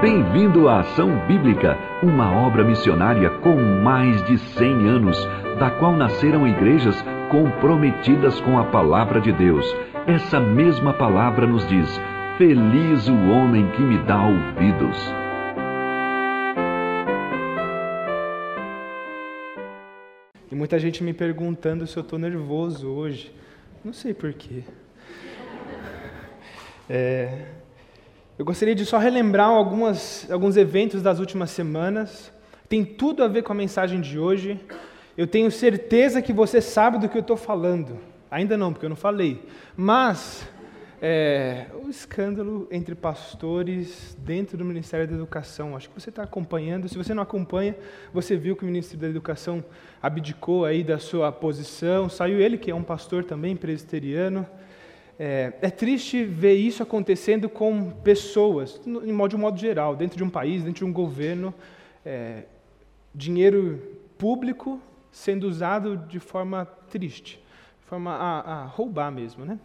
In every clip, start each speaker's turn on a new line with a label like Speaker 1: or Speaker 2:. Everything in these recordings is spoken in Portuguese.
Speaker 1: Bem-vindo à Ação Bíblica, uma obra missionária com mais de 100 anos, da qual nasceram igrejas comprometidas com a palavra de Deus. Essa mesma palavra nos diz: Feliz o homem que me dá ouvidos.
Speaker 2: E muita gente me perguntando se eu estou nervoso hoje. Não sei porquê. É, eu gostaria de só relembrar algumas, alguns eventos das últimas semanas. Tem tudo a ver com a mensagem de hoje. Eu tenho certeza que você sabe do que eu estou falando. Ainda não, porque eu não falei. Mas é, o escândalo entre pastores dentro do Ministério da Educação. Acho que você está acompanhando. Se você não acompanha, você viu que o ministro da Educação abdicou aí da sua posição. Saiu ele, que é um pastor também presbiteriano. É, é triste ver isso acontecendo com pessoas, de modo, modo geral, dentro de um país, dentro de um governo. É, dinheiro público sendo usado de forma triste, de forma a, a roubar mesmo, né?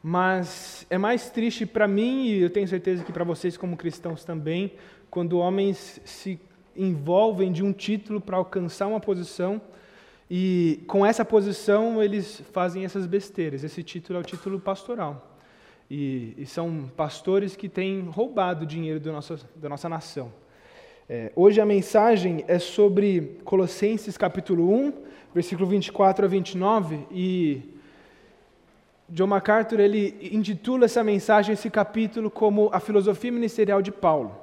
Speaker 2: Mas é mais triste para mim, e eu tenho certeza que para vocês, como cristãos também, quando homens se envolvem de um título para alcançar uma posição e com essa posição eles fazem essas besteiras. Esse título é o título pastoral. E, e são pastores que têm roubado dinheiro da nossa, da nossa nação. É, hoje a mensagem é sobre Colossenses capítulo 1, versículo 24 a 29, e John MacArthur ele intitula essa mensagem, esse capítulo, como a filosofia ministerial de Paulo.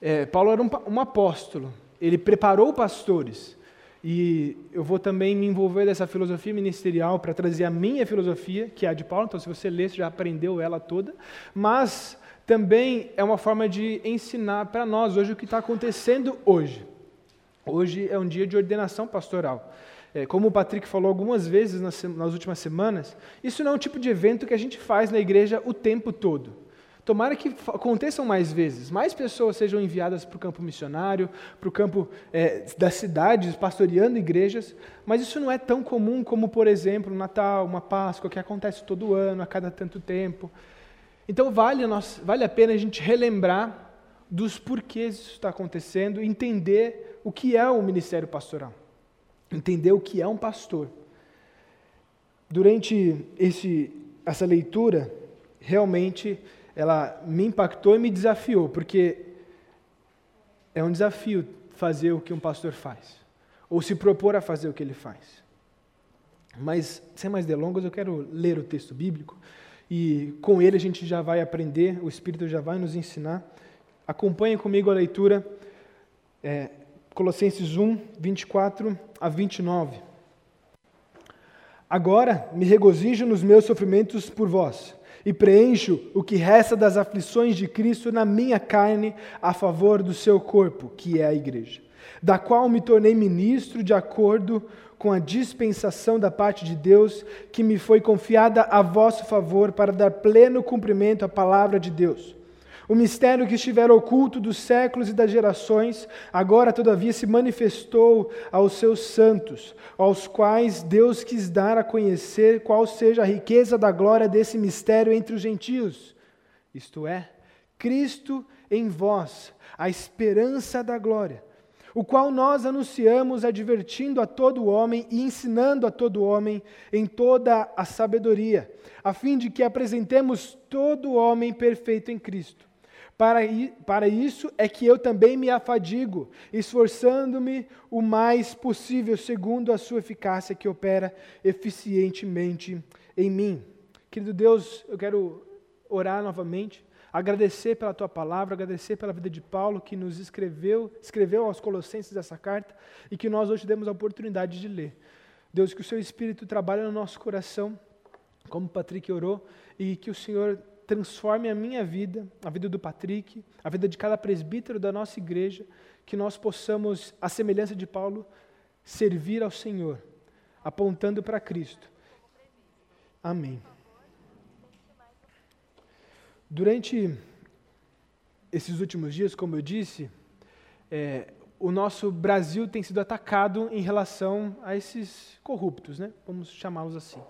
Speaker 2: É, Paulo era um, um, apóstolo, ele preparou pastores, e eu vou também me envolver dessa filosofia ministerial para trazer a minha filosofia, que é a de Paulo, então se você ler, você já aprendeu ela toda, mas também é uma forma de ensinar para nós hoje o que está acontecendo hoje. Hoje é um dia de ordenação pastoral. É, como o Patrick falou algumas vezes nas últimas semanas, isso não é um tipo de evento que a gente faz na igreja o tempo todo. Tomara que aconteçam mais vezes, mais pessoas sejam enviadas para o campo missionário, para o campo é, das cidades, pastoreando igrejas, mas isso não é tão comum como, por exemplo, Natal, uma Páscoa, que acontece todo ano, a cada tanto tempo. Então vale, nós, vale a pena a gente relembrar dos porquês isso está acontecendo, entender o que é o ministério pastoral entender o que é um pastor. Durante esse, essa leitura, realmente ela me impactou e me desafiou, porque é um desafio fazer o que um pastor faz, ou se propor a fazer o que ele faz. Mas, sem mais delongas, eu quero ler o texto bíblico e com ele a gente já vai aprender, o Espírito já vai nos ensinar. Acompanhe comigo a leitura. É, Colossenses 1, 24 a 29. Agora me regozijo nos meus sofrimentos por vós e preencho o que resta das aflições de Cristo na minha carne a favor do seu corpo, que é a igreja, da qual me tornei ministro de acordo com a dispensação da parte de Deus que me foi confiada a vosso favor para dar pleno cumprimento à palavra de Deus o mistério que estivera oculto dos séculos e das gerações, agora todavia se manifestou aos seus santos, aos quais Deus quis dar a conhecer qual seja a riqueza da glória desse mistério entre os gentios. Isto é, Cristo em vós, a esperança da glória, o qual nós anunciamos advertindo a todo homem e ensinando a todo homem em toda a sabedoria, a fim de que apresentemos todo homem perfeito em Cristo. Para, para isso é que eu também me afadigo, esforçando-me o mais possível, segundo a sua eficácia que opera eficientemente em mim. Querido Deus, eu quero orar novamente, agradecer pela tua palavra, agradecer pela vida de Paulo que nos escreveu, escreveu aos Colossenses essa carta e que nós hoje temos a oportunidade de ler. Deus, que o seu Espírito trabalhe no nosso coração, como o Patrick orou, e que o Senhor transforme a minha vida, a vida do Patrick, a vida de cada presbítero da nossa igreja, que nós possamos, à semelhança de Paulo, servir ao Senhor, apontando para Cristo. Amém. Durante esses últimos dias, como eu disse, é, o nosso Brasil tem sido atacado em relação a esses corruptos, né? vamos chamá-los assim.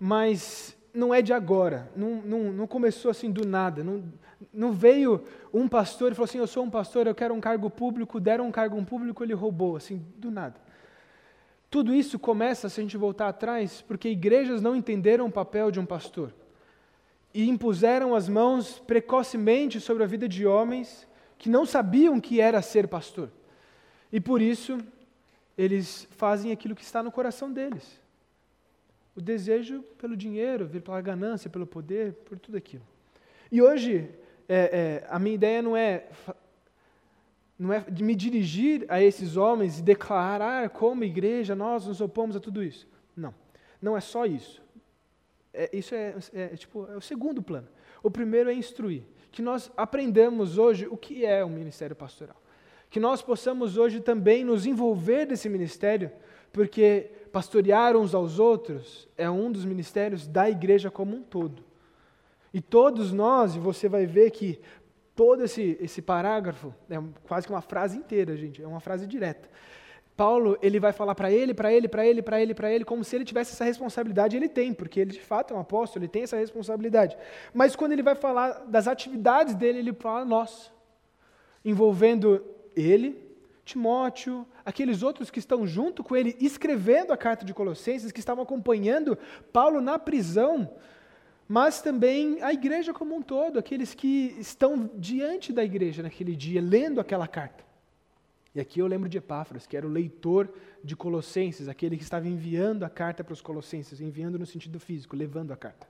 Speaker 2: Mas não é de agora, não, não, não começou assim do nada, não, não veio um pastor e falou assim: Eu sou um pastor, eu quero um cargo público, deram um cargo público, ele roubou, assim, do nada. Tudo isso começa, se a gente voltar atrás, porque igrejas não entenderam o papel de um pastor e impuseram as mãos precocemente sobre a vida de homens que não sabiam que era ser pastor. E por isso, eles fazem aquilo que está no coração deles o desejo pelo dinheiro, pela ganância, pelo poder, por tudo aquilo. E hoje, é, é, a minha ideia não é, não é de me dirigir a esses homens e declarar como igreja nós nos opomos a tudo isso. Não, não é só isso. É, isso é, é, tipo, é o segundo plano. O primeiro é instruir. Que nós aprendamos hoje o que é o ministério pastoral. Que nós possamos hoje também nos envolver nesse ministério, porque pastorear uns aos outros é um dos ministérios da igreja como um todo. E todos nós, e você vai ver que todo esse, esse parágrafo, é quase que uma frase inteira, gente, é uma frase direta. Paulo, ele vai falar para ele, para ele, para ele, para ele, para ele, como se ele tivesse essa responsabilidade, ele tem, porque ele de fato é um apóstolo, ele tem essa responsabilidade. Mas quando ele vai falar das atividades dele, ele fala nós, envolvendo ele, Timóteo, aqueles outros que estão junto com ele, escrevendo a carta de Colossenses, que estavam acompanhando Paulo na prisão, mas também a igreja como um todo, aqueles que estão diante da igreja naquele dia, lendo aquela carta. E aqui eu lembro de Epáfras, que era o leitor de Colossenses, aquele que estava enviando a carta para os Colossenses, enviando no sentido físico, levando a carta.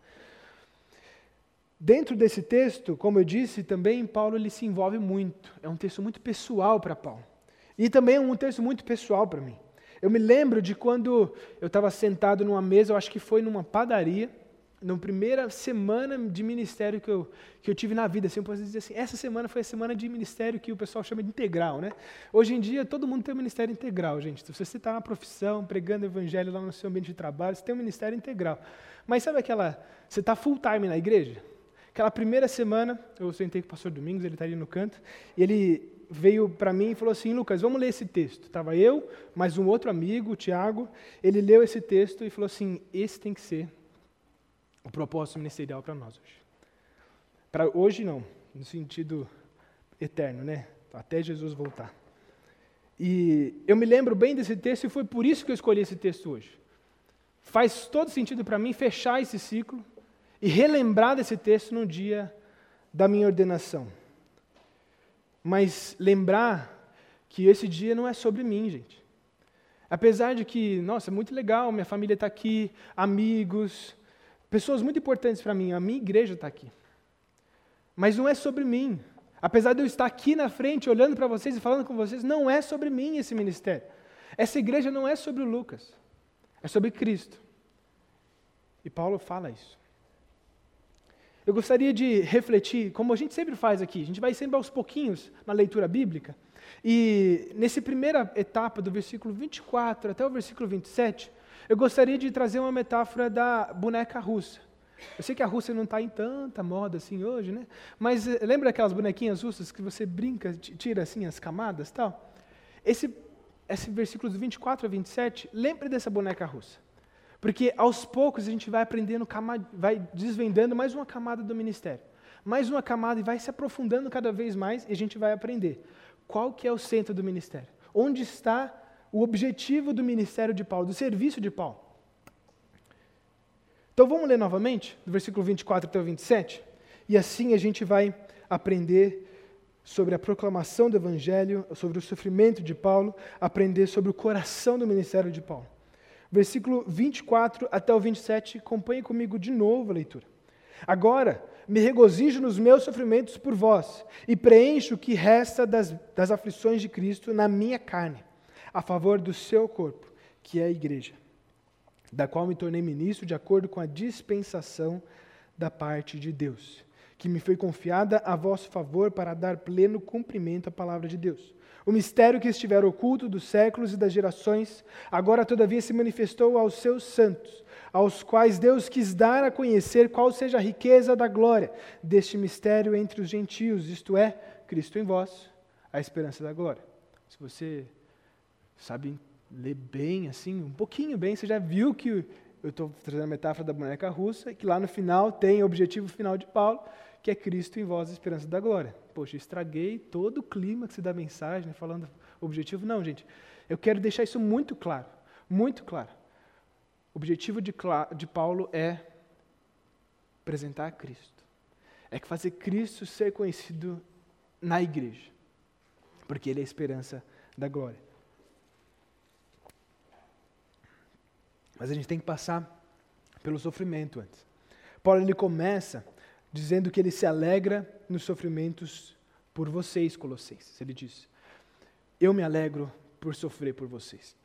Speaker 2: Dentro desse texto, como eu disse, também Paulo ele se envolve muito. É um texto muito pessoal para Paulo. E também é um texto muito pessoal para mim. Eu me lembro de quando eu estava sentado numa mesa, eu acho que foi numa padaria, na primeira semana de ministério que eu, que eu tive na vida. Assim, eu posso dizer assim, essa semana foi a semana de ministério que o pessoal chama de integral. Né? Hoje em dia, todo mundo tem um ministério integral, gente. Se você está na profissão, pregando evangelho lá no seu ambiente de trabalho, você tem um ministério integral. Mas sabe aquela, você está full time na igreja? Aquela primeira semana, eu sentei com o pastor Domingos, ele está ali no canto, e ele veio para mim e falou assim: Lucas, vamos ler esse texto. Estava eu, mais um outro amigo, o Tiago. Ele leu esse texto e falou assim: esse tem que ser o propósito ministerial para nós hoje. Para hoje, não, no sentido eterno, né? Até Jesus voltar. E eu me lembro bem desse texto e foi por isso que eu escolhi esse texto hoje. Faz todo sentido para mim fechar esse ciclo e relembrar desse texto no dia da minha ordenação. Mas lembrar que esse dia não é sobre mim, gente. Apesar de que, nossa, é muito legal, minha família está aqui, amigos, pessoas muito importantes para mim, a minha igreja está aqui. Mas não é sobre mim. Apesar de eu estar aqui na frente, olhando para vocês e falando com vocês, não é sobre mim esse ministério. Essa igreja não é sobre o Lucas, é sobre Cristo. E Paulo fala isso. Eu gostaria de refletir, como a gente sempre faz aqui, a gente vai sempre aos pouquinhos na leitura bíblica, e nessa primeira etapa, do versículo 24 até o versículo 27, eu gostaria de trazer uma metáfora da boneca russa. Eu sei que a Rússia não está em tanta moda assim hoje, né? Mas eh, lembra aquelas bonequinhas russas que você brinca, tira assim as camadas tal? Esse, esse versículo 24 a 27, lembre dessa boneca russa. Porque aos poucos a gente vai aprendendo, vai desvendando mais uma camada do ministério. Mais uma camada e vai se aprofundando cada vez mais e a gente vai aprender qual que é o centro do ministério. Onde está o objetivo do ministério de Paulo, do serviço de Paulo. Então vamos ler novamente, do versículo 24 até o 27, e assim a gente vai aprender sobre a proclamação do Evangelho, sobre o sofrimento de Paulo, aprender sobre o coração do ministério de Paulo versículo 24 até o 27. Acompanhe comigo de novo a leitura. Agora, me regozijo nos meus sofrimentos por vós, e preencho o que resta das, das aflições de Cristo na minha carne, a favor do seu corpo, que é a igreja, da qual me tornei ministro de acordo com a dispensação da parte de Deus, que me foi confiada a vosso favor para dar pleno cumprimento à palavra de Deus o mistério que estivera oculto dos séculos e das gerações, agora todavia se manifestou aos seus santos, aos quais Deus quis dar a conhecer qual seja a riqueza da glória deste mistério entre os gentios, isto é, Cristo em vós, a esperança da glória. Se você sabe ler bem, assim, um pouquinho bem, você já viu que eu estou trazendo a metáfora da boneca russa, que lá no final tem o objetivo final de Paulo, que é Cristo em vós, a esperança da glória. Poxa, estraguei todo o clímax da mensagem, né, falando objetivo. Não, gente, eu quero deixar isso muito claro, muito claro. O objetivo de, de Paulo é apresentar a Cristo. É fazer Cristo ser conhecido na igreja, porque Ele é a esperança da glória. Mas a gente tem que passar pelo sofrimento antes. Paulo ele começa dizendo que ele se alegra nos sofrimentos por vocês, Colossenses. Ele diz: Eu me alegro por sofrer por vocês.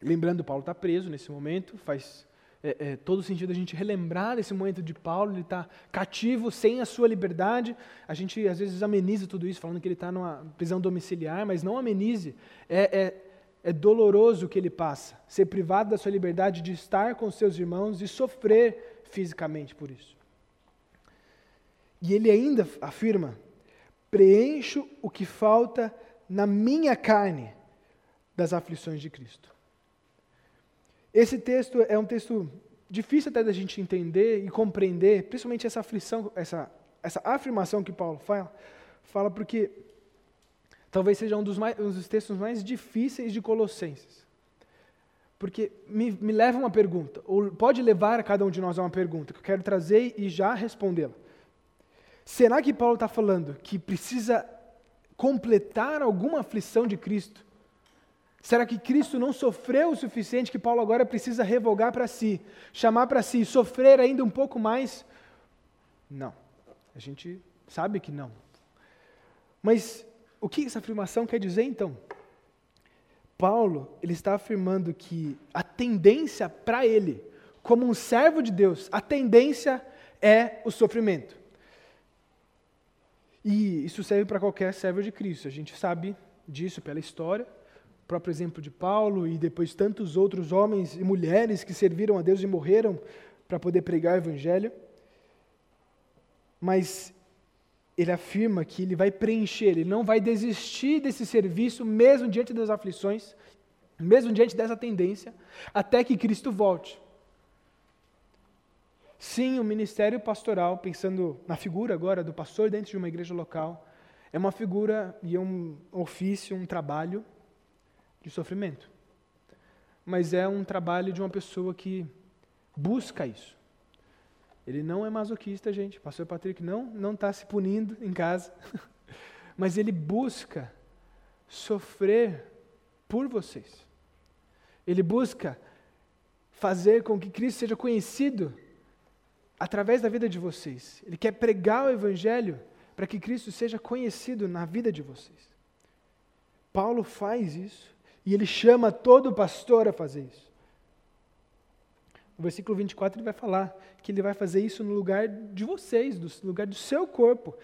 Speaker 2: Lembrando, Paulo está preso nesse momento, faz é, é, todo sentido a gente relembrar esse momento de Paulo, ele está cativo, sem a sua liberdade. A gente às vezes ameniza tudo isso, falando que ele está numa prisão domiciliar, mas não amenize. É, é, é doloroso o que ele passa, ser privado da sua liberdade de estar com seus irmãos e sofrer fisicamente por isso. E ele ainda afirma: preencho o que falta na minha carne das aflições de Cristo. Esse texto é um texto difícil até da gente entender e compreender, principalmente essa aflição, essa, essa afirmação que Paulo fala, fala porque talvez seja um dos, mais, um dos textos mais difíceis de Colossenses. Porque me, me leva uma pergunta, ou pode levar a cada um de nós a uma pergunta, que eu quero trazer e já respondê-la. Será que Paulo está falando que precisa completar alguma aflição de Cristo? Será que Cristo não sofreu o suficiente que Paulo agora precisa revogar para si, chamar para si, sofrer ainda um pouco mais? Não. A gente sabe que não. Mas o que essa afirmação quer dizer então? Paulo, ele está afirmando que a tendência para ele, como um servo de Deus, a tendência é o sofrimento. E isso serve para qualquer servo de Cristo. A gente sabe disso pela história, o próprio exemplo de Paulo e depois tantos outros homens e mulheres que serviram a Deus e morreram para poder pregar o evangelho. Mas ele afirma que ele vai preencher, ele não vai desistir desse serviço, mesmo diante das aflições, mesmo diante dessa tendência, até que Cristo volte. Sim, o ministério pastoral, pensando na figura agora do pastor dentro de uma igreja local, é uma figura e é um ofício, um trabalho de sofrimento. Mas é um trabalho de uma pessoa que busca isso. Ele não é masoquista, gente. O pastor Patrick não não está se punindo em casa, mas ele busca sofrer por vocês. Ele busca fazer com que Cristo seja conhecido através da vida de vocês. Ele quer pregar o evangelho para que Cristo seja conhecido na vida de vocês. Paulo faz isso e ele chama todo pastor a fazer isso. No versículo 24 ele vai falar que ele vai fazer isso no lugar de vocês, no lugar do seu corpo,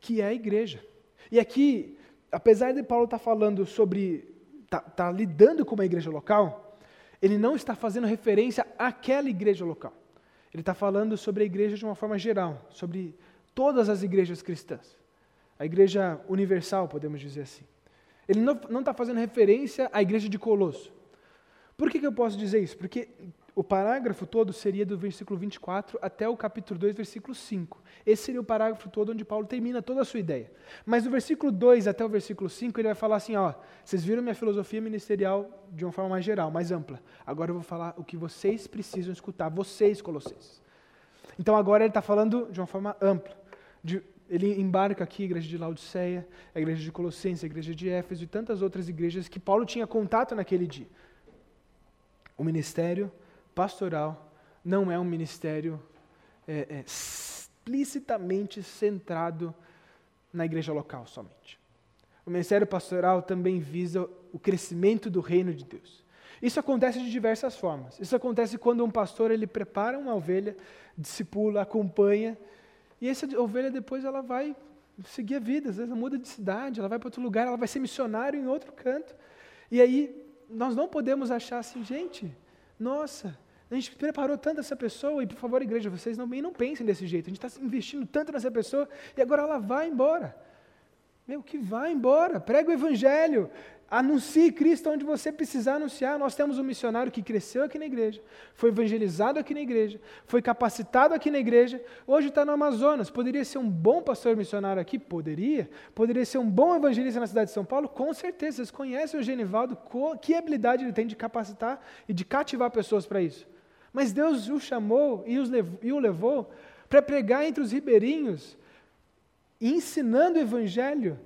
Speaker 2: que é a igreja. E aqui, apesar de Paulo estar tá falando sobre, está tá lidando com uma igreja local, ele não está fazendo referência àquela igreja local. Ele está falando sobre a igreja de uma forma geral, sobre todas as igrejas cristãs. A igreja universal, podemos dizer assim. Ele não está fazendo referência à igreja de Colosso. Por que, que eu posso dizer isso? Porque o parágrafo todo seria do versículo 24 até o capítulo 2, versículo 5. Esse seria o parágrafo todo onde Paulo termina toda a sua ideia. Mas do versículo 2 até o versículo 5, ele vai falar assim: ó, vocês viram minha filosofia ministerial de uma forma mais geral, mais ampla. Agora eu vou falar o que vocês precisam escutar, vocês, Colossenses. Então agora ele está falando de uma forma ampla. De, ele embarca aqui a igreja de Laodiceia, a igreja de Colossenses, a igreja de Éfeso e tantas outras igrejas que Paulo tinha contato naquele dia. O ministério pastoral não é um ministério é, é, explicitamente centrado na igreja local somente. O ministério pastoral também visa o crescimento do reino de Deus. Isso acontece de diversas formas. Isso acontece quando um pastor ele prepara uma ovelha, discipula, acompanha, e essa ovelha depois ela vai seguir a vida, às vezes ela muda de cidade, ela vai para outro lugar, ela vai ser missionário em outro canto. E aí nós não podemos achar assim, gente, nossa, a gente preparou tanto essa pessoa, e por favor, igreja, vocês não, não pensem desse jeito. A gente está investindo tanto nessa pessoa e agora ela vai embora. Meu, que vai embora, prega o evangelho, Anuncie Cristo onde você precisar anunciar. Nós temos um missionário que cresceu aqui na igreja, foi evangelizado aqui na igreja, foi capacitado aqui na igreja, hoje está no Amazonas. Poderia ser um bom pastor missionário aqui? Poderia. Poderia ser um bom evangelista na cidade de São Paulo? Com certeza. Vocês conhecem o Genivaldo, que habilidade ele tem de capacitar e de cativar pessoas para isso. Mas Deus o chamou e, levou, e o levou para pregar entre os ribeirinhos, ensinando o evangelho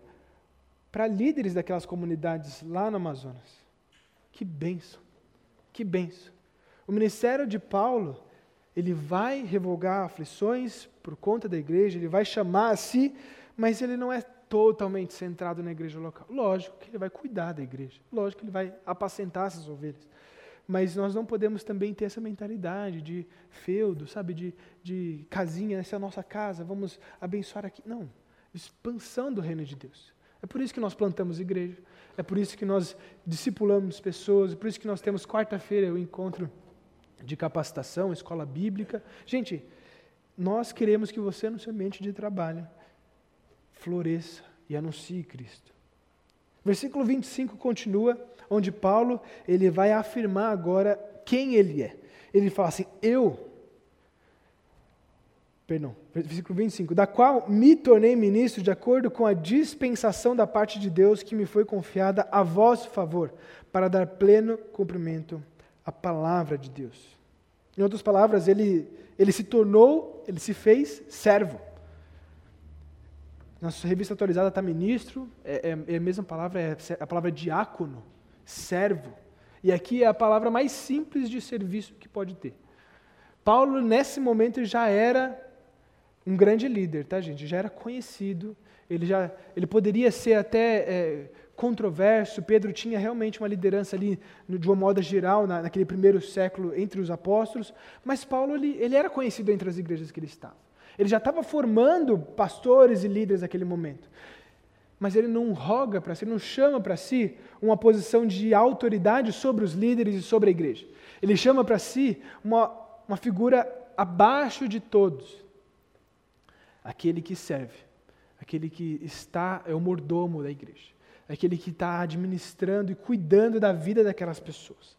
Speaker 2: para líderes daquelas comunidades lá no Amazonas. Que benção, que benção. O ministério de Paulo, ele vai revogar aflições por conta da igreja, ele vai chamar a si, mas ele não é totalmente centrado na igreja local. Lógico que ele vai cuidar da igreja, lógico que ele vai apacentar essas ovelhas. Mas nós não podemos também ter essa mentalidade de feudo, sabe, de, de casinha, essa é a nossa casa, vamos abençoar aqui. Não, expansão do reino de Deus. É por isso que nós plantamos igreja, é por isso que nós discipulamos pessoas, é por isso que nós temos quarta-feira o encontro de capacitação, escola bíblica. Gente, nós queremos que você no seu ambiente de trabalho floresça e anuncie Cristo. Versículo 25 continua, onde Paulo ele vai afirmar agora quem ele é. Ele fala assim: Eu perdão, versículo 25, da qual me tornei ministro de acordo com a dispensação da parte de Deus que me foi confiada a vosso favor, para dar pleno cumprimento à palavra de Deus. Em outras palavras, ele, ele se tornou, ele se fez servo. Nossa revista atualizada está ministro, é, é, é, a mesma palavra, é a palavra diácono, servo. E aqui é a palavra mais simples de serviço que pode ter. Paulo, nesse momento, já era um grande líder, tá, gente? Já era conhecido, ele já ele poderia ser até é, controverso. Pedro tinha realmente uma liderança ali, de uma moda geral, na, naquele primeiro século entre os apóstolos, mas Paulo ele, ele era conhecido entre as igrejas que ele estava. Ele já estava formando pastores e líderes naquele momento. Mas ele não roga para si, ele não chama para si uma posição de autoridade sobre os líderes e sobre a igreja. Ele chama para si uma, uma figura abaixo de todos aquele que serve, aquele que está, é o mordomo da igreja, aquele que está administrando e cuidando da vida daquelas pessoas.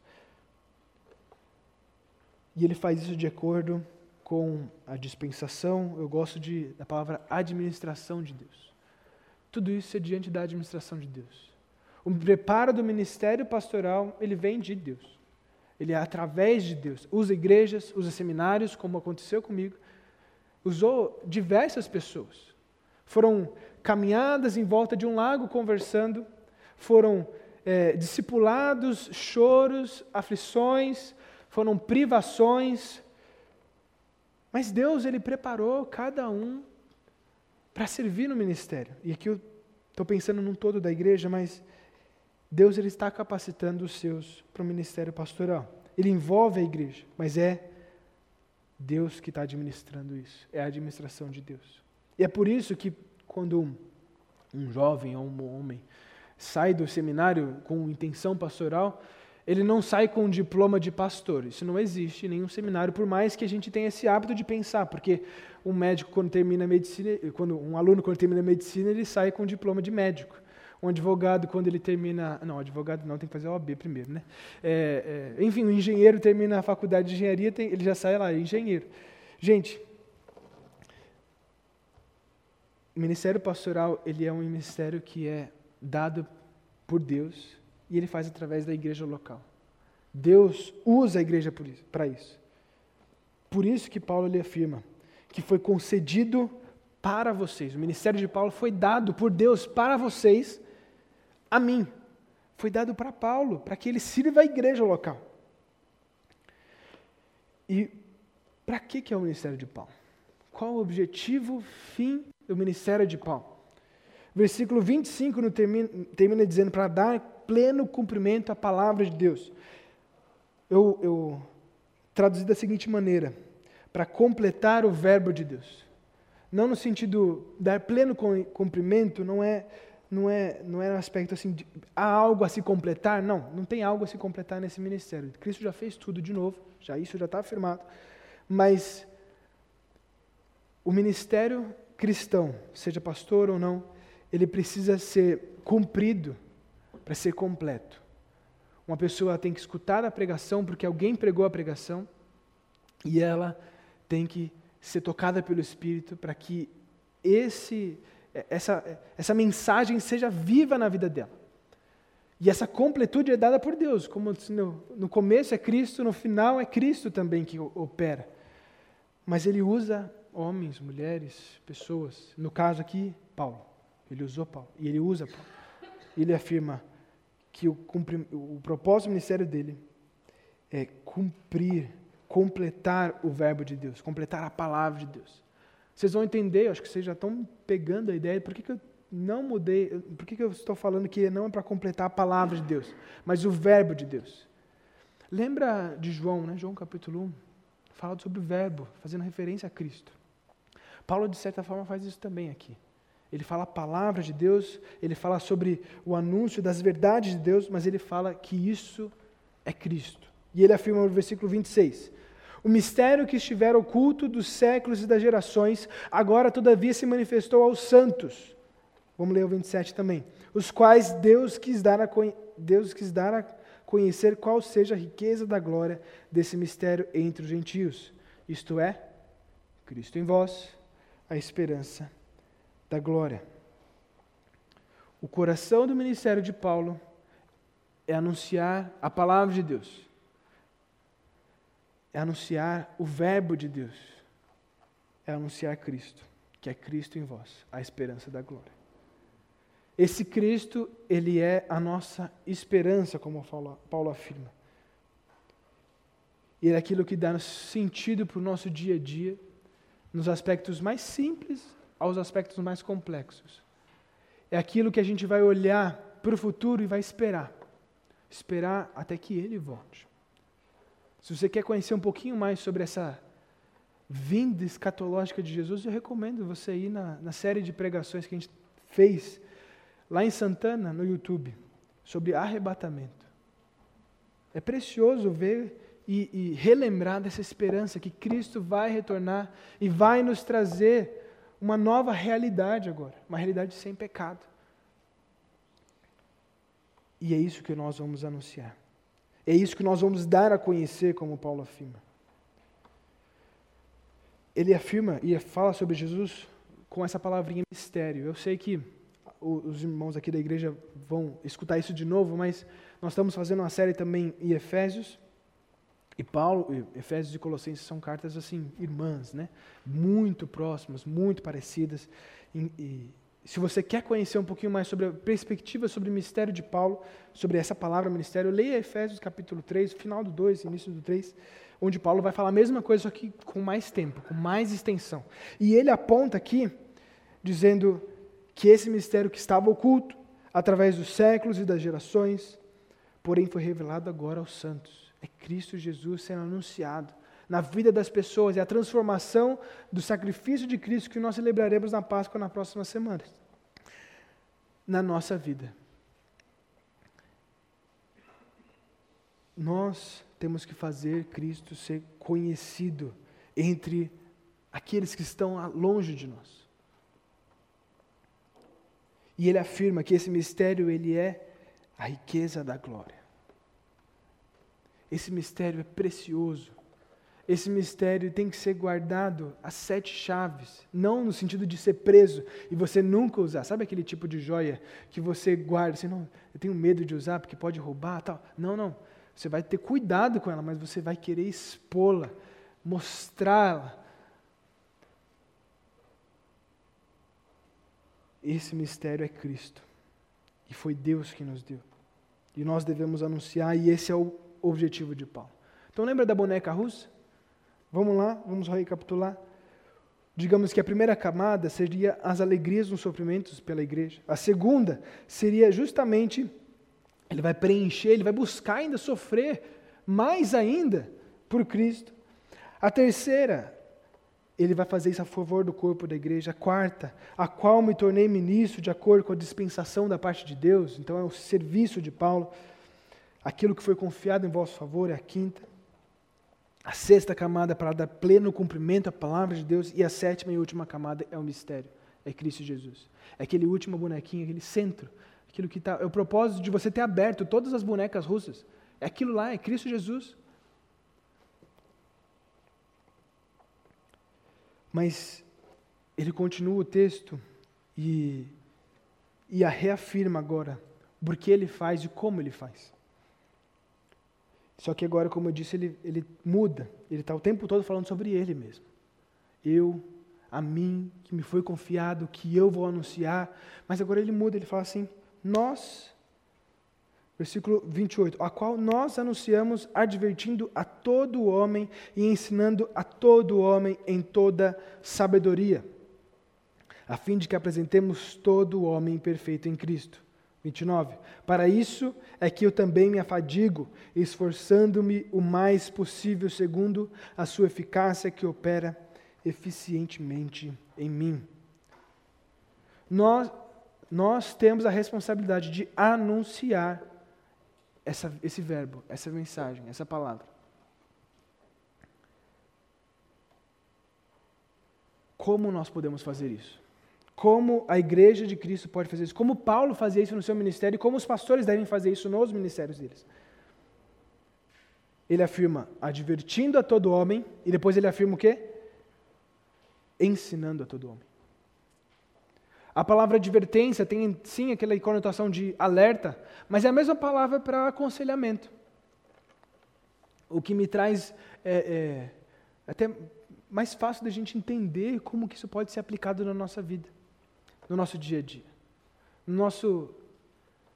Speaker 2: E ele faz isso de acordo com a dispensação, eu gosto de, da palavra administração de Deus. Tudo isso é diante da administração de Deus. O preparo do ministério pastoral, ele vem de Deus. Ele é através de Deus. Usa igrejas, usa seminários, como aconteceu comigo, usou diversas pessoas. Foram caminhadas em volta de um lago conversando, foram é, discipulados, choros, aflições, foram privações. Mas Deus, Ele preparou cada um para servir no ministério. E aqui eu estou pensando num todo da igreja, mas Deus ele está capacitando os seus para o ministério pastoral. Ele envolve a igreja, mas é Deus que está administrando isso. É a administração de Deus. E é por isso que quando um, jovem ou um homem sai do seminário com intenção pastoral, ele não sai com um diploma de pastor. Isso não existe em nenhum seminário, por mais que a gente tenha esse hábito de pensar, porque um médico quando termina a medicina, quando um aluno quando termina a medicina, ele sai com um diploma de médico. Um advogado, quando ele termina. Não, advogado não, tem que fazer a OAB primeiro, né? É, é, enfim, o um engenheiro termina a faculdade de engenharia, tem, ele já sai lá, engenheiro. Gente, o ministério pastoral, ele é um ministério que é dado por Deus e ele faz através da igreja local. Deus usa a igreja para isso. Por isso que Paulo lhe afirma que foi concedido para vocês. O ministério de Paulo foi dado por Deus para vocês a mim. Foi dado para Paulo, para que ele sirva a igreja local. E para que, que é o ministério de Paulo? Qual o objetivo, fim do ministério de Paulo? Versículo 25 no termina, termina dizendo para dar pleno cumprimento à palavra de Deus. Eu, eu traduzi da seguinte maneira: para completar o verbo de Deus. Não no sentido dar pleno cumprimento, não é não é, não é um aspecto assim, de, há algo a se completar. Não, não tem algo a se completar nesse ministério. Cristo já fez tudo de novo, já isso já está afirmado. Mas o ministério cristão, seja pastor ou não, ele precisa ser cumprido para ser completo. Uma pessoa tem que escutar a pregação porque alguém pregou a pregação e ela tem que ser tocada pelo Espírito para que esse, essa, essa mensagem seja viva na vida dela. E essa completude é dada por Deus, como no, no começo é Cristo, no final é Cristo também que opera. Mas ele usa homens, mulheres, pessoas. No caso aqui, Paulo. Ele usou Paulo. E ele usa Paulo. Ele afirma que o, o propósito do ministério dele é cumprir, completar o verbo de Deus, completar a palavra de Deus. Vocês vão entender, acho que vocês já estão pegando a ideia, por que, que eu não mudei, por que, que eu estou falando que não é para completar a palavra de Deus, mas o verbo de Deus. Lembra de João, né? João capítulo 1, fala sobre o verbo, fazendo referência a Cristo. Paulo, de certa forma, faz isso também aqui. Ele fala a palavra de Deus, ele fala sobre o anúncio das verdades de Deus, mas ele fala que isso é Cristo. E ele afirma no versículo 26: O mistério que estivera oculto dos séculos e das gerações, agora todavia se manifestou aos santos. Vamos ler o 27 também. Os quais Deus quis dar a, Deus quis dar a conhecer qual seja a riqueza da glória desse mistério entre os gentios, isto é, Cristo em vós, a esperança da glória. O coração do ministério de Paulo é anunciar a palavra de Deus, é anunciar o Verbo de Deus, é anunciar Cristo, que é Cristo em vós, a esperança da glória. Esse Cristo, ele é a nossa esperança, como Paulo afirma. E é aquilo que dá sentido para o nosso dia a dia, nos aspectos mais simples aos aspectos mais complexos. É aquilo que a gente vai olhar para o futuro e vai esperar. Esperar até que ele volte. Se você quer conhecer um pouquinho mais sobre essa vinda escatológica de Jesus, eu recomendo você ir na, na série de pregações que a gente fez lá em Santana, no YouTube, sobre arrebatamento. É precioso ver e, e relembrar dessa esperança que Cristo vai retornar e vai nos trazer uma nova realidade agora, uma realidade sem pecado. E é isso que nós vamos anunciar. É isso que nós vamos dar a conhecer, como Paulo afirma. Ele afirma e fala sobre Jesus com essa palavrinha mistério. Eu sei que os irmãos aqui da igreja vão escutar isso de novo, mas nós estamos fazendo uma série também em Efésios. E Paulo, Efésios e Colossenses são cartas assim, irmãs, né? Muito próximas, muito parecidas. E, e, se você quer conhecer um pouquinho mais sobre a perspectiva sobre o mistério de Paulo, sobre essa palavra ministério, leia Efésios capítulo 3, final do 2, início do 3, onde Paulo vai falar a mesma coisa, só que com mais tempo, com mais extensão. E ele aponta aqui, dizendo que esse mistério que estava oculto, através dos séculos e das gerações, porém foi revelado agora aos santos é Cristo Jesus sendo anunciado na vida das pessoas, é a transformação do sacrifício de Cristo que nós celebraremos na Páscoa na próxima semana. Na nossa vida. Nós temos que fazer Cristo ser conhecido entre aqueles que estão longe de nós. E ele afirma que esse mistério ele é a riqueza da glória. Esse mistério é precioso. Esse mistério tem que ser guardado às sete chaves, não no sentido de ser preso e você nunca usar. Sabe aquele tipo de joia que você guarda, assim, não, eu tenho medo de usar porque pode roubar, tal. Não, não. Você vai ter cuidado com ela, mas você vai querer expô-la, mostrá-la. Esse mistério é Cristo. E foi Deus que nos deu. E nós devemos anunciar, e esse é o objetivo de Paulo. Então lembra da boneca russa? Vamos lá, vamos recapitular. Digamos que a primeira camada seria as alegrias nos sofrimentos pela igreja. A segunda seria justamente ele vai preencher, ele vai buscar ainda sofrer mais ainda por Cristo. A terceira, ele vai fazer isso a favor do corpo da igreja. A quarta, a qual me tornei ministro de acordo com a dispensação da parte de Deus. Então é o serviço de Paulo. Aquilo que foi confiado em vosso favor é a quinta. A sexta camada para dar pleno cumprimento à palavra de Deus. E a sétima e última camada é o mistério. É Cristo Jesus. É aquele último bonequinho, aquele centro Aquilo que tá, é o propósito de você ter aberto todas as bonecas russas. É aquilo lá, é Cristo Jesus. Mas ele continua o texto e, e a reafirma agora porque ele faz e como ele faz. Só que agora, como eu disse, ele, ele muda. Ele está o tempo todo falando sobre ele mesmo. Eu, a mim, que me foi confiado, que eu vou anunciar. Mas agora ele muda, ele fala assim: Nós, versículo 28, a qual nós anunciamos, advertindo a todo homem e ensinando a todo homem em toda sabedoria, a fim de que apresentemos todo homem perfeito em Cristo. 29. Para isso é que eu também me afadigo, esforçando-me o mais possível segundo a sua eficácia que opera eficientemente em mim. Nós, nós temos a responsabilidade de anunciar essa, esse verbo, essa mensagem, essa palavra. Como nós podemos fazer isso? Como a igreja de Cristo pode fazer isso, como Paulo fazia isso no seu ministério e como os pastores devem fazer isso nos ministérios deles. Ele afirma advertindo a todo homem e depois ele afirma o quê? Ensinando a todo homem. A palavra advertência tem sim aquela conotação de alerta, mas é a mesma palavra para aconselhamento. O que me traz é, é, até mais fácil da gente entender como que isso pode ser aplicado na nossa vida no nosso dia a dia. No nosso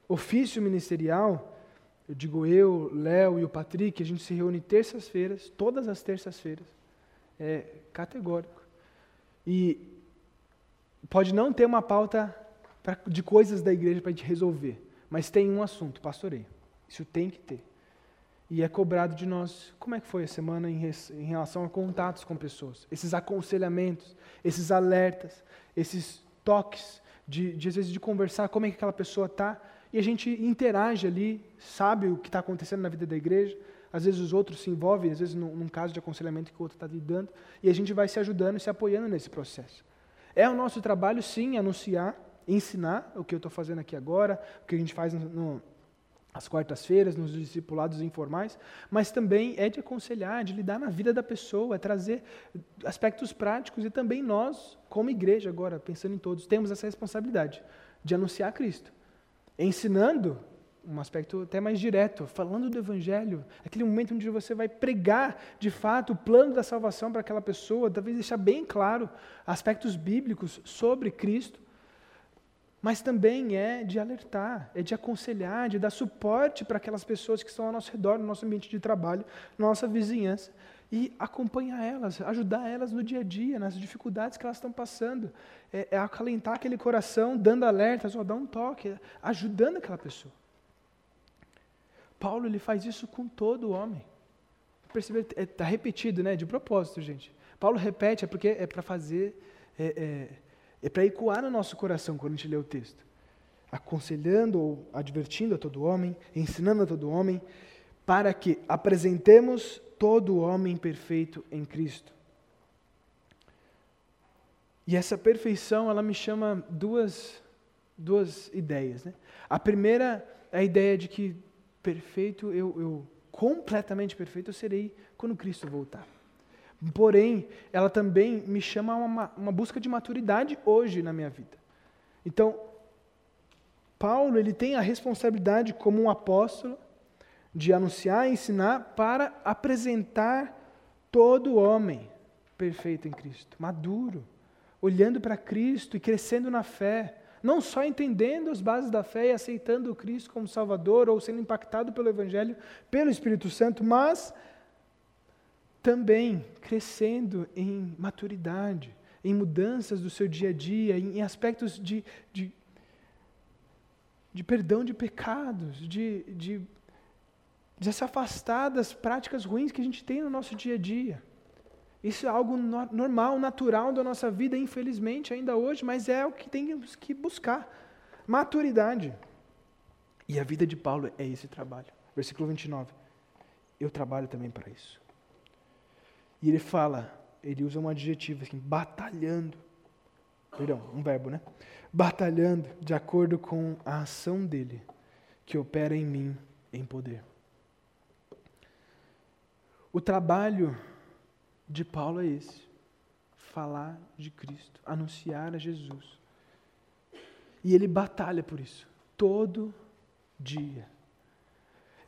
Speaker 2: ofício ministerial, eu digo eu, Léo e o Patrick, a gente se reúne terças-feiras, todas as terças-feiras. É categórico. E pode não ter uma pauta pra, de coisas da igreja para a gente resolver, mas tem um assunto, pastoreio. Isso tem que ter. E é cobrado de nós como é que foi a semana em, em relação a contatos com pessoas, esses aconselhamentos, esses alertas, esses toques, de, de às vezes de conversar como é que aquela pessoa está, e a gente interage ali, sabe o que está acontecendo na vida da igreja, às vezes os outros se envolvem, às vezes num, num caso de aconselhamento que o outro está lidando, e a gente vai se ajudando e se apoiando nesse processo. É o nosso trabalho, sim, anunciar, ensinar o que eu estou fazendo aqui agora, o que a gente faz no, no às quartas-feiras, nos discipulados informais, mas também é de aconselhar, de lidar na vida da pessoa, é trazer aspectos práticos e também nós, como igreja agora, pensando em todos, temos essa responsabilidade de anunciar Cristo, ensinando um aspecto até mais direto, falando do Evangelho, aquele momento onde você vai pregar de fato o plano da salvação para aquela pessoa, talvez deixar bem claro aspectos bíblicos sobre Cristo, mas também é de alertar, é de aconselhar, de dar suporte para aquelas pessoas que estão ao nosso redor, no nosso ambiente de trabalho, na nossa vizinhança, e acompanhar elas, ajudar elas no dia a dia, nas dificuldades que elas estão passando, é, é acalentar aquele coração, dando alertas, ou dar um toque, ajudando aquela pessoa. Paulo ele faz isso com todo homem. Perceber, está é, tá repetido, né? De propósito, gente. Paulo repete é porque é para fazer é, é para ecoar no nosso coração quando a gente lê o texto. Aconselhando ou advertindo a todo homem, ensinando a todo homem, para que apresentemos todo homem perfeito em Cristo. E essa perfeição, ela me chama duas, duas ideias. Né? A primeira é a ideia de que perfeito, eu, eu completamente perfeito eu serei quando Cristo voltar. Porém, ela também me chama a uma, uma busca de maturidade hoje na minha vida. Então, Paulo ele tem a responsabilidade como um apóstolo de anunciar e ensinar para apresentar todo homem perfeito em Cristo, maduro, olhando para Cristo e crescendo na fé, não só entendendo as bases da fé e aceitando o Cristo como Salvador ou sendo impactado pelo Evangelho, pelo Espírito Santo, mas também crescendo em maturidade, em mudanças do seu dia a dia, em, aspectos de, de, de perdão de pecados, de, de, de se afastar das práticas ruins que a gente tem no nosso dia a dia. Isso é algo no, normal, natural da nossa vida, infelizmente, ainda hoje, mas é o que temos que buscar. Maturidade. E a vida de Paulo é esse trabalho. Versículo 29. Eu trabalho também para isso. E ele fala, ele usa um adjetivo assim, batalhando. perdão, um verbo, né? Batalhando de acordo com a ação dele, que opera em mim em poder. O trabalho de Paulo é esse: falar de Cristo, anunciar a Jesus. E ele batalha por isso, todo dia.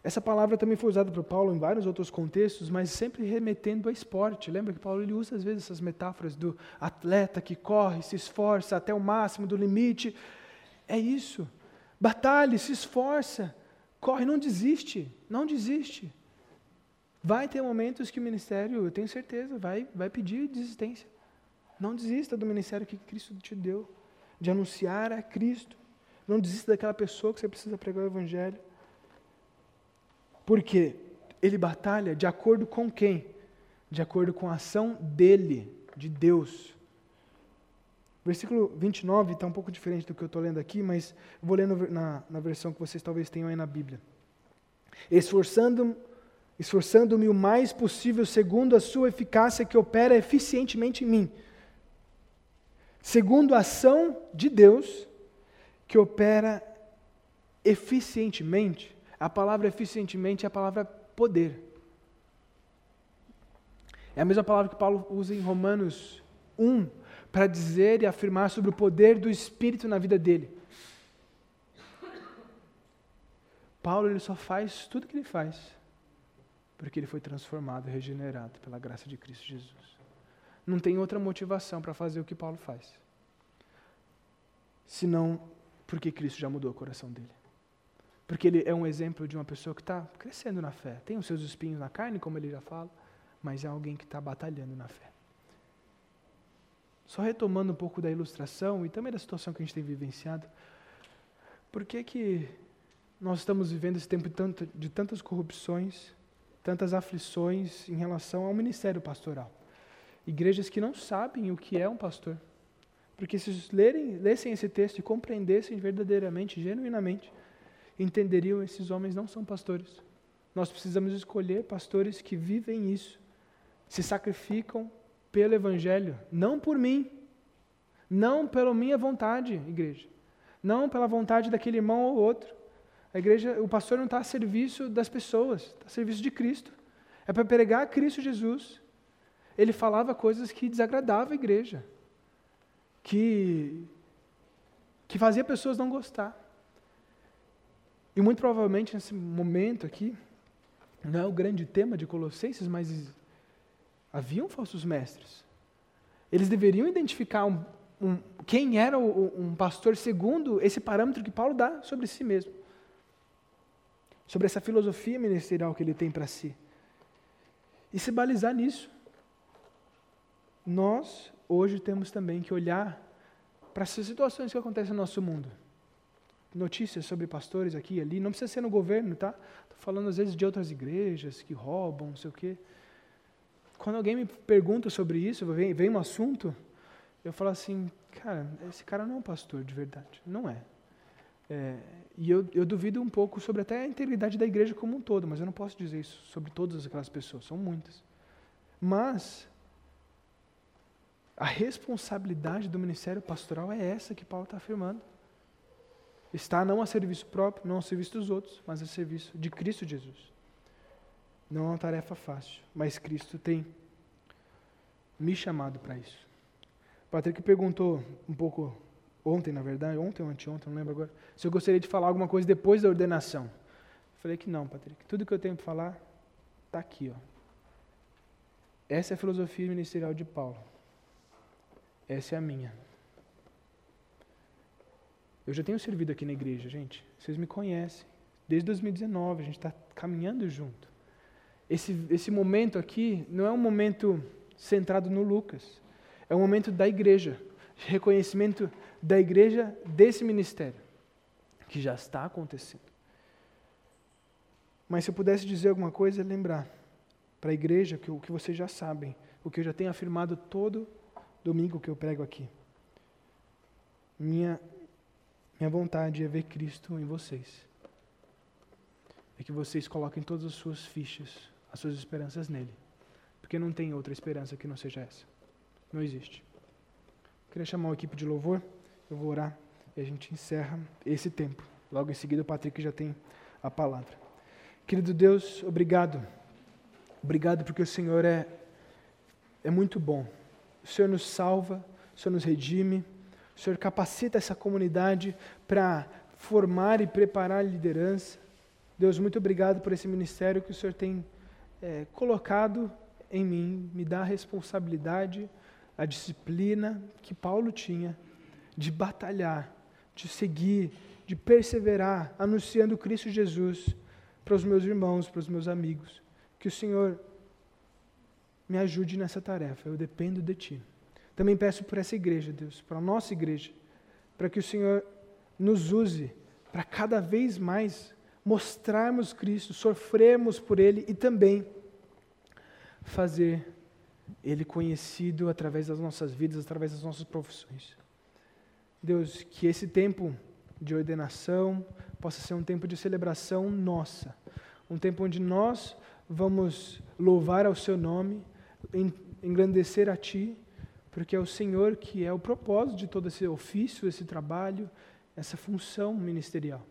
Speaker 2: Essa palavra também foi usada por Paulo em vários outros contextos, mas sempre remetendo a esporte. Lembra que Paulo ele usa às vezes essas metáforas do atleta que corre, se esforça até o máximo do limite. É isso. Batalhe, se esforça, corre, não desiste, não desiste. Vai ter momentos que o ministério, eu tenho certeza, vai, vai pedir desistência. Não desista do ministério que Cristo te deu, de anunciar a Cristo. Não desista daquela pessoa que você precisa pregar o Evangelho. Porque ele batalha de acordo com quem? De acordo com a ação dele, de Deus. Versículo 29 está um pouco diferente do que eu estou lendo aqui, mas vou ler na, na versão que vocês talvez tenham aí na Bíblia. Esforçando-me esforçando-me o mais possível segundo a sua eficácia que opera eficientemente em mim. Segundo a ação de Deus que opera eficientemente, a palavra eficientemente é a palavra poder. É a mesma palavra que Paulo usa em Romanos 1 para dizer e afirmar sobre o poder do Espírito na vida dele. Paulo ele só faz tudo o que ele faz porque ele foi transformado, regenerado pela graça de Cristo Jesus. Não tem outra motivação para fazer o que Paulo faz, senão porque Cristo já mudou o coração dele. Porque ele é um exemplo de uma pessoa que está crescendo na fé. Tem os seus espinhos na carne, como ele já fala, mas é alguém que está batalhando na fé. Só retomando um pouco da ilustração e também da situação que a gente tem vivenciado, por que, que nós estamos vivendo esse tempo de tantas corrupções, tantas aflições em relação ao ministério pastoral? Igrejas que não sabem o que é um pastor. Porque se lerem, lessem esse texto e compreendessem verdadeiramente, genuinamente, entenderiam esses homens não são pastores. Nós precisamos escolher pastores que vivem isso, se sacrificam pelo evangelho, não por mim, não pela minha vontade, igreja, não pela vontade daquele irmão ou outro. A igreja, o pastor não está a serviço das pessoas, está a serviço de Cristo. É para pregar a Cristo Jesus. Ele falava coisas que desagradavam a igreja, que que fazia pessoas não gostar. E muito provavelmente nesse momento aqui, não é o grande tema de Colossenses, mas haviam falsos mestres. Eles deveriam identificar um, um, quem era o, um pastor segundo esse parâmetro que Paulo dá sobre si mesmo. Sobre essa filosofia ministerial que ele tem para si. E se balizar nisso. Nós, hoje, temos também que olhar para essas situações que acontecem no nosso mundo notícias sobre pastores aqui e ali, não precisa ser no governo, tá? Estou falando às vezes de outras igrejas que roubam, não sei o quê. Quando alguém me pergunta sobre isso, vem, vem um assunto, eu falo assim, cara, esse cara não é um pastor de verdade, não é. é e eu, eu duvido um pouco sobre até a integridade da igreja como um todo, mas eu não posso dizer isso sobre todas aquelas pessoas, são muitas. Mas a responsabilidade do ministério pastoral é essa que Paulo está afirmando está não a serviço próprio, não a serviço dos outros, mas a serviço de Cristo Jesus. Não é uma tarefa fácil, mas Cristo tem me chamado para isso. Patrick perguntou um pouco ontem, na verdade, ontem ou anteontem, não lembro agora, se eu gostaria de falar alguma coisa depois da ordenação. Eu falei que não, Patrick. Tudo que eu tenho para falar está aqui. Ó. Essa é a filosofia ministerial de Paulo. Essa é a minha. Eu já tenho servido aqui na igreja, gente. Vocês me conhecem. Desde 2019, a gente está caminhando junto. Esse, esse momento aqui não é um momento centrado no Lucas. É um momento da igreja. Reconhecimento da igreja desse ministério. Que já está acontecendo. Mas se eu pudesse dizer alguma coisa, é lembrar para a igreja que o que vocês já sabem, o que eu já tenho afirmado todo domingo que eu prego aqui. Minha minha vontade é ver Cristo em vocês. É que vocês coloquem todas as suas fichas, as suas esperanças nele. Porque não tem outra esperança que não seja essa. Não existe. Queria chamar a equipe de louvor, eu vou orar e a gente encerra esse tempo. Logo em seguida, o Patrick já tem a palavra. Querido Deus, obrigado. Obrigado porque o Senhor é, é muito bom. O Senhor nos salva, o Senhor nos redime, o Senhor capacita essa comunidade para formar e preparar a liderança. Deus, muito obrigado por esse ministério que o Senhor tem é, colocado em mim, me dá a responsabilidade, a disciplina que Paulo tinha de batalhar, de seguir, de perseverar, anunciando Cristo Jesus para os meus irmãos, para os meus amigos. Que o Senhor me ajude nessa tarefa, eu dependo de Ti. Também peço por essa igreja, Deus, para a nossa igreja, para que o Senhor nos use para cada vez mais mostrarmos Cristo, sofrermos por Ele e também fazer Ele conhecido através das nossas vidas, através das nossas profissões. Deus, que esse tempo de ordenação possa ser um tempo de celebração nossa, um tempo onde nós vamos louvar ao Seu nome, engrandecer a Ti, porque é o Senhor que é o propósito de todo esse ofício, esse trabalho, essa função ministerial.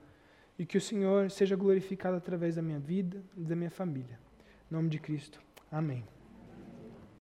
Speaker 2: E que o Senhor seja glorificado através da minha vida e da minha família. Em nome de Cristo. Amém.